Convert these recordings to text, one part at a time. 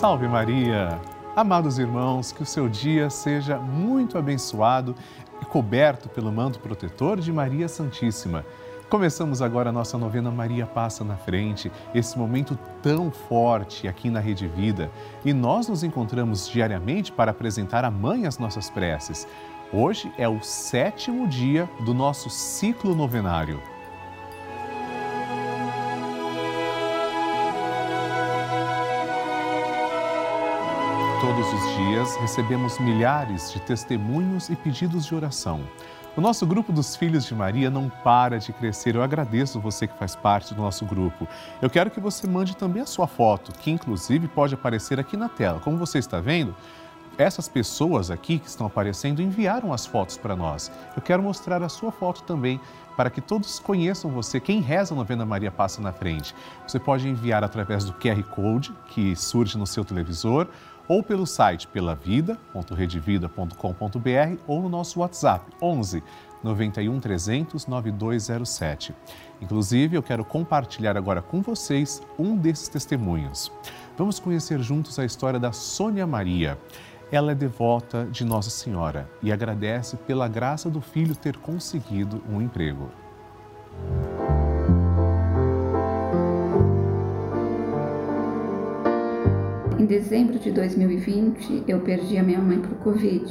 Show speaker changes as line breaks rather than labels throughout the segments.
Salve Maria! Amados irmãos, que o seu dia seja muito abençoado e coberto pelo manto protetor de Maria Santíssima. Começamos agora a nossa novena Maria Passa na Frente, esse momento tão forte aqui na Rede Vida. E nós nos encontramos diariamente para apresentar a Mãe as nossas preces. Hoje é o sétimo dia do nosso ciclo novenário. Os dias recebemos milhares de testemunhos e pedidos de oração. O nosso grupo dos Filhos de Maria não para de crescer. Eu agradeço você que faz parte do nosso grupo. Eu quero que você mande também a sua foto, que inclusive pode aparecer aqui na tela. Como você está vendo, essas pessoas aqui que estão aparecendo enviaram as fotos para nós. Eu quero mostrar a sua foto também para que todos conheçam você. Quem reza a novena Maria passa na frente. Você pode enviar através do QR Code que surge no seu televisor ou pelo site pelavida.redevida.com.br ou no nosso WhatsApp 11 91 300 9207. Inclusive, eu quero compartilhar agora com vocês um desses testemunhos. Vamos conhecer juntos a história da Sônia Maria. Ela é devota de Nossa Senhora e agradece pela graça do filho ter conseguido um emprego.
Em dezembro de 2020, eu perdi a minha mãe para o Covid.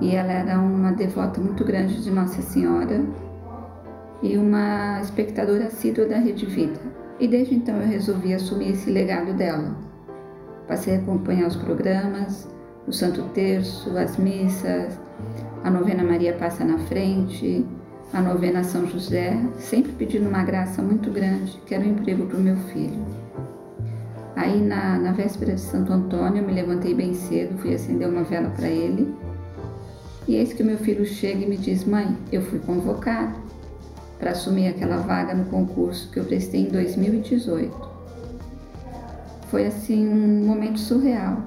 E ela era uma devota muito grande de Nossa Senhora e uma espectadora assídua da Rede Vida. E desde então eu resolvi assumir esse legado dela. Passei a acompanhar os programas, o Santo Terço, as missas, a novena Maria Passa na Frente, a novena São José, sempre pedindo uma graça muito grande, que era um emprego para o meu filho. Aí na, na véspera de Santo Antônio, eu me levantei bem cedo, fui acender uma vela para ele. E eis que meu filho chega e me diz: Mãe, eu fui convocado para assumir aquela vaga no concurso que eu prestei em 2018. Foi assim um momento surreal.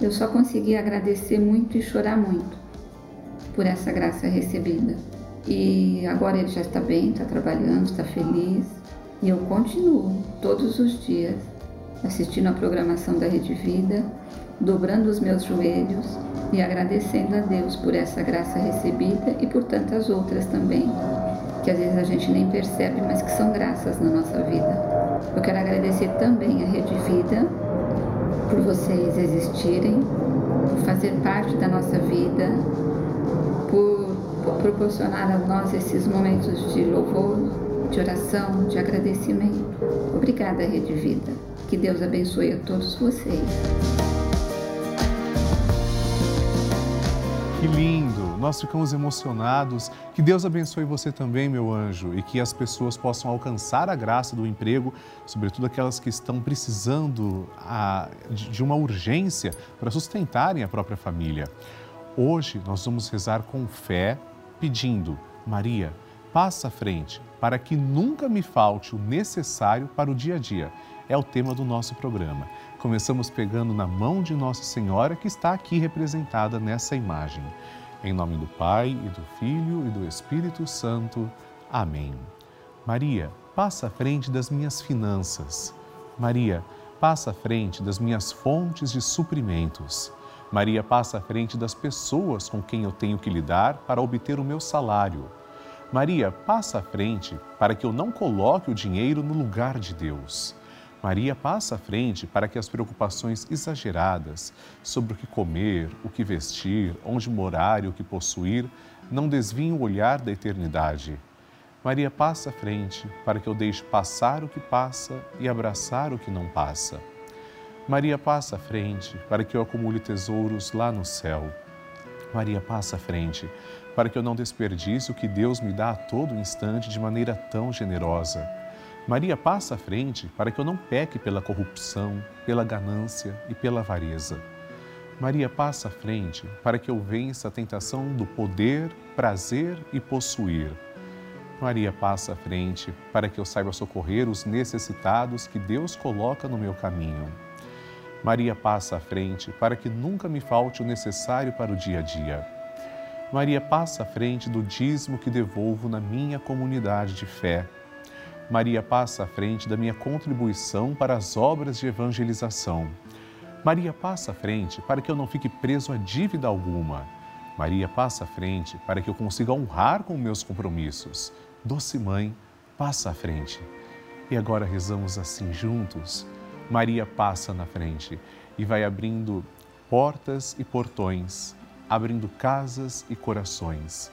Eu só consegui agradecer muito e chorar muito por essa graça recebida. E agora ele já está bem, está trabalhando, está feliz. E eu continuo todos os dias assistindo a programação da Rede Vida, dobrando os meus joelhos e agradecendo a Deus por essa graça recebida e por tantas outras também, que às vezes a gente nem percebe, mas que são graças na nossa vida. Eu quero agradecer também a Rede Vida por vocês existirem, por fazer parte da nossa vida, por proporcionar a nós esses momentos de louvor, de oração, de agradecimento. Obrigada, Rede Vida. Que Deus abençoe a todos vocês.
Que lindo! Nós ficamos emocionados. Que Deus abençoe você também, meu anjo, e que as pessoas possam alcançar a graça do emprego, sobretudo aquelas que estão precisando a, de uma urgência para sustentarem a própria família. Hoje nós vamos rezar com fé, pedindo: Maria, passa à frente, para que nunca me falte o necessário para o dia a dia é o tema do nosso programa. Começamos pegando na mão de Nossa Senhora, que está aqui representada nessa imagem. Em nome do Pai, e do Filho e do Espírito Santo. Amém. Maria, passa à frente das minhas finanças. Maria, passa à frente das minhas fontes de suprimentos. Maria, passa à frente das pessoas com quem eu tenho que lidar para obter o meu salário. Maria, passa à frente para que eu não coloque o dinheiro no lugar de Deus. Maria passa à frente para que as preocupações exageradas sobre o que comer, o que vestir, onde morar e o que possuir não desviem o olhar da eternidade. Maria passa à frente para que eu deixe passar o que passa e abraçar o que não passa. Maria passa à frente para que eu acumule tesouros lá no céu. Maria passa à frente para que eu não desperdice o que Deus me dá a todo instante de maneira tão generosa. Maria passa à frente para que eu não peque pela corrupção, pela ganância e pela avareza. Maria passa à frente para que eu vença a tentação do poder, prazer e possuir. Maria passa à frente para que eu saiba socorrer os necessitados que Deus coloca no meu caminho. Maria passa à frente para que nunca me falte o necessário para o dia a dia. Maria passa à frente do dízimo que devolvo na minha comunidade de fé Maria passa à frente da minha contribuição para as obras de evangelização. Maria passa à frente para que eu não fique preso a dívida alguma. Maria passa à frente para que eu consiga honrar com meus compromissos. Doce Mãe, passa à frente. E agora rezamos assim juntos. Maria passa na frente e vai abrindo portas e portões, abrindo casas e corações.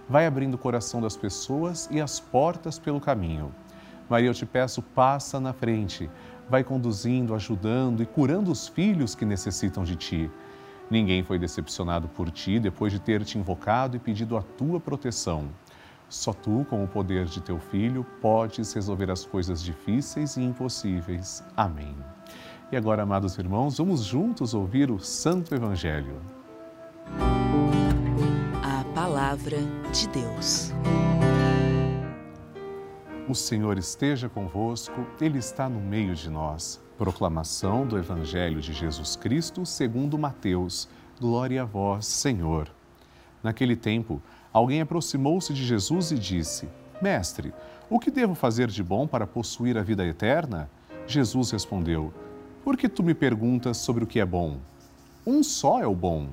Vai abrindo o coração das pessoas e as portas pelo caminho. Maria, eu te peço, passa na frente. Vai conduzindo, ajudando e curando os filhos que necessitam de ti. Ninguém foi decepcionado por ti depois de ter te invocado e pedido a tua proteção. Só tu, com o poder de teu Filho, podes resolver as coisas difíceis e impossíveis. Amém. E agora, amados irmãos, vamos juntos ouvir o Santo Evangelho.
Palavra de Deus.
O Senhor esteja convosco, Ele está no meio de nós. Proclamação do Evangelho de Jesus Cristo segundo Mateus. Glória a vós, Senhor. Naquele tempo, alguém aproximou-se de Jesus e disse: Mestre, o que devo fazer de bom para possuir a vida eterna? Jesus respondeu: Por que tu me perguntas sobre o que é bom? Um só é o bom.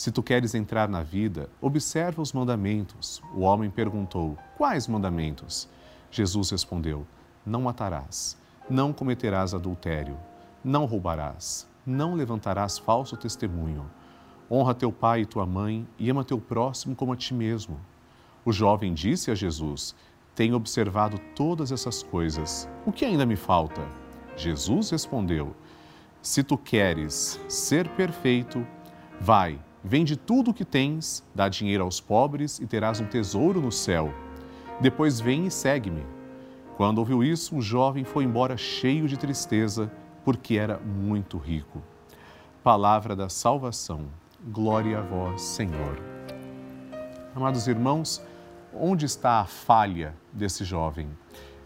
Se tu queres entrar na vida, observa os mandamentos. O homem perguntou: Quais mandamentos? Jesus respondeu: Não matarás, não cometerás adultério, não roubarás, não levantarás falso testemunho. Honra teu pai e tua mãe e ama teu próximo como a ti mesmo. O jovem disse a Jesus: Tenho observado todas essas coisas. O que ainda me falta? Jesus respondeu: Se tu queres ser perfeito, vai, vende tudo o que tens, dá dinheiro aos pobres e terás um tesouro no céu. Depois vem e segue-me. Quando ouviu isso, o jovem foi embora cheio de tristeza, porque era muito rico. Palavra da salvação. Glória a vós, Senhor. Amados irmãos, onde está a falha desse jovem?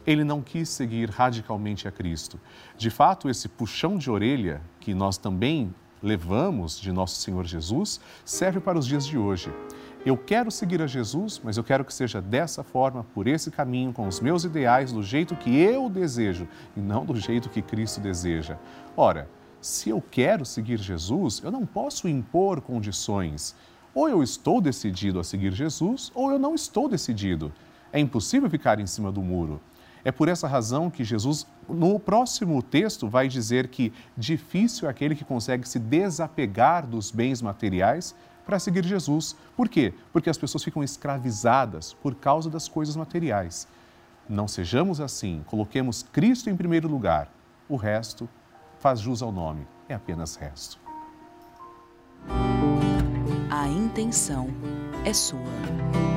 Ele não quis seguir radicalmente a Cristo. De fato, esse puxão de orelha que nós também levamos de nosso Senhor Jesus serve para os dias de hoje. Eu quero seguir a Jesus, mas eu quero que seja dessa forma, por esse caminho, com os meus ideais, do jeito que eu desejo e não do jeito que Cristo deseja. Ora, se eu quero seguir Jesus, eu não posso impor condições. Ou eu estou decidido a seguir Jesus, ou eu não estou decidido. É impossível ficar em cima do muro. É por essa razão que Jesus, no próximo texto, vai dizer que difícil é aquele que consegue se desapegar dos bens materiais para seguir Jesus. Por quê? Porque as pessoas ficam escravizadas por causa das coisas materiais. Não sejamos assim, coloquemos Cristo em primeiro lugar. O resto faz jus ao nome, é apenas resto.
A intenção é sua.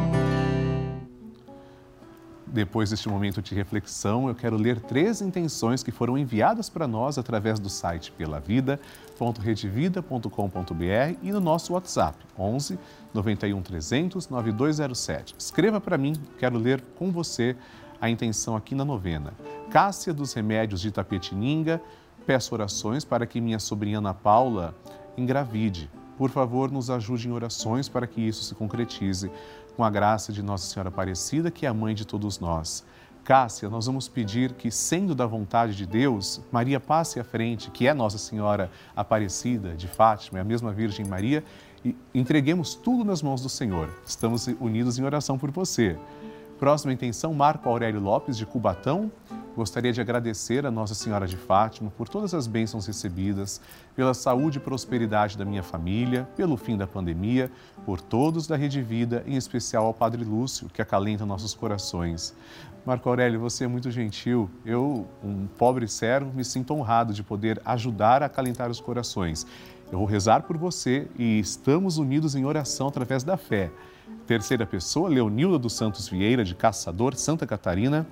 Depois deste momento de reflexão, eu quero ler três intenções que foram enviadas para nós através do site pelavida.redevida.com.br e no nosso WhatsApp 11 91 300 9207. Escreva para mim, quero ler com você a intenção aqui na novena. Cássia dos Remédios de Tapetininga, peço orações para que minha sobrinha Ana Paula engravide. Por favor, nos ajude em orações para que isso se concretize com a graça de Nossa Senhora Aparecida, que é a mãe de todos nós. Cássia, nós vamos pedir que, sendo da vontade de Deus, Maria passe à frente, que é Nossa Senhora Aparecida de Fátima, é a mesma Virgem Maria, e entreguemos tudo nas mãos do Senhor. Estamos unidos em oração por você. Próxima intenção, Marco Aurélio Lopes, de Cubatão. Gostaria de agradecer a Nossa Senhora de Fátima por todas as bênçãos recebidas, pela saúde e prosperidade da minha família, pelo fim da pandemia, por todos da Rede Vida, em especial ao Padre Lúcio, que acalenta nossos corações. Marco Aurélio, você é muito gentil. Eu, um pobre servo, me sinto honrado de poder ajudar a acalentar os corações. Eu vou rezar por você e estamos unidos em oração através da fé. Terceira pessoa, Leonilda dos Santos Vieira, de Caçador, Santa Catarina.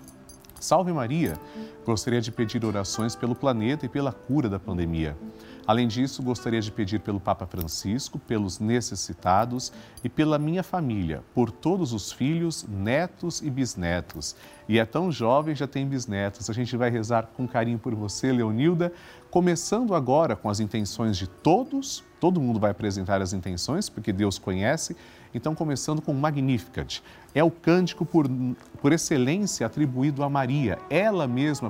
Salve Maria! Gostaria de pedir orações pelo planeta e pela cura da pandemia. Além disso, gostaria de pedir pelo Papa Francisco, pelos necessitados e pela minha família, por todos os filhos, netos e bisnetos. E é tão jovem, já tem bisnetos. A gente vai rezar com carinho por você, Leonilda, começando agora com as intenções de todos. Todo mundo vai apresentar as intenções, porque Deus conhece. Então, começando com Magnificat. É o cântico por, por excelência atribuído a Maria. Ela mesma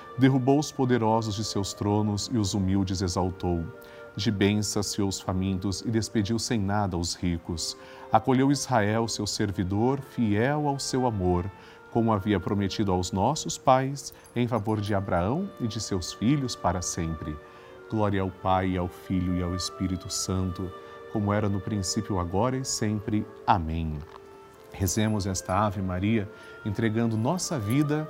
derrubou os poderosos de seus tronos e os humildes exaltou de bens saciou os famintos e despediu sem nada os ricos. Acolheu Israel, seu servidor, fiel ao seu amor, como havia prometido aos nossos pais, em favor de Abraão e de seus filhos para sempre. Glória ao Pai, ao Filho e ao Espírito Santo, como era no princípio, agora e sempre. Amém. Rezemos esta Ave Maria, entregando nossa vida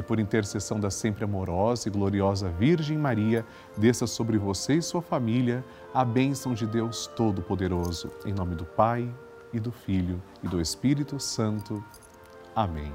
e por intercessão da sempre amorosa e gloriosa Virgem Maria, desça sobre você e sua família a bênção de Deus Todo-Poderoso. Em nome do Pai, e do Filho, e do Espírito Santo. Amém.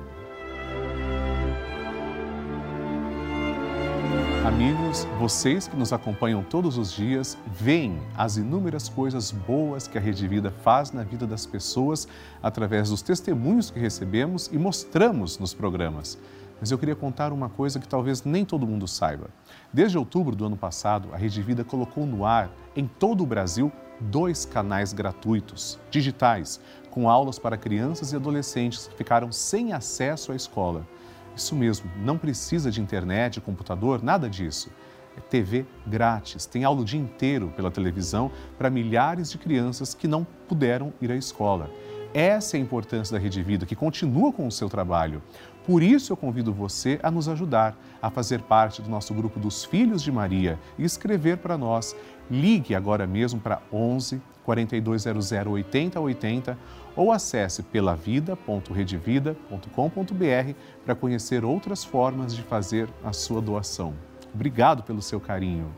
Amigos, vocês que nos acompanham todos os dias, veem as inúmeras coisas boas que a Rede Vida faz na vida das pessoas através dos testemunhos que recebemos e mostramos nos programas mas eu queria contar uma coisa que talvez nem todo mundo saiba. Desde outubro do ano passado, a Rede Vida colocou no ar, em todo o Brasil, dois canais gratuitos, digitais, com aulas para crianças e adolescentes que ficaram sem acesso à escola. Isso mesmo, não precisa de internet, computador, nada disso. É TV grátis, tem aula o dia inteiro pela televisão para milhares de crianças que não puderam ir à escola. Essa é a importância da Rede Vida, que continua com o seu trabalho. Por isso eu convido você a nos ajudar a fazer parte do nosso grupo dos Filhos de Maria e escrever para nós. Ligue agora mesmo para 11 4200 8080 ou acesse pelavida.redevida.com.br para conhecer outras formas de fazer a sua doação. Obrigado pelo seu carinho.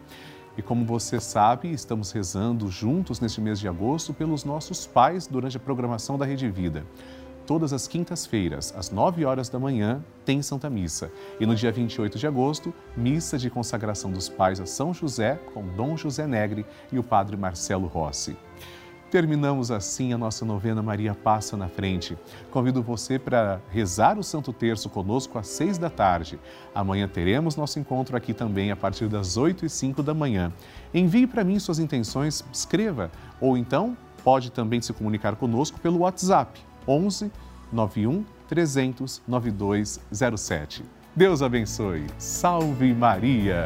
E como você sabe, estamos rezando juntos neste mês de agosto pelos nossos pais durante a programação da Rede Vida todas as quintas-feiras, às 9 horas da manhã, tem Santa Missa. E no dia 28 de agosto, missa de consagração dos pais a São José, com Dom José Negre e o Padre Marcelo Rossi. Terminamos assim a nossa novena Maria Passa na Frente. Convido você para rezar o Santo Terço conosco às seis da tarde. Amanhã teremos nosso encontro aqui também a partir das oito e cinco da manhã. Envie para mim suas intenções, escreva, ou então pode também se comunicar conosco pelo WhatsApp 11 91 300 9207. Deus abençoe. Salve Maria!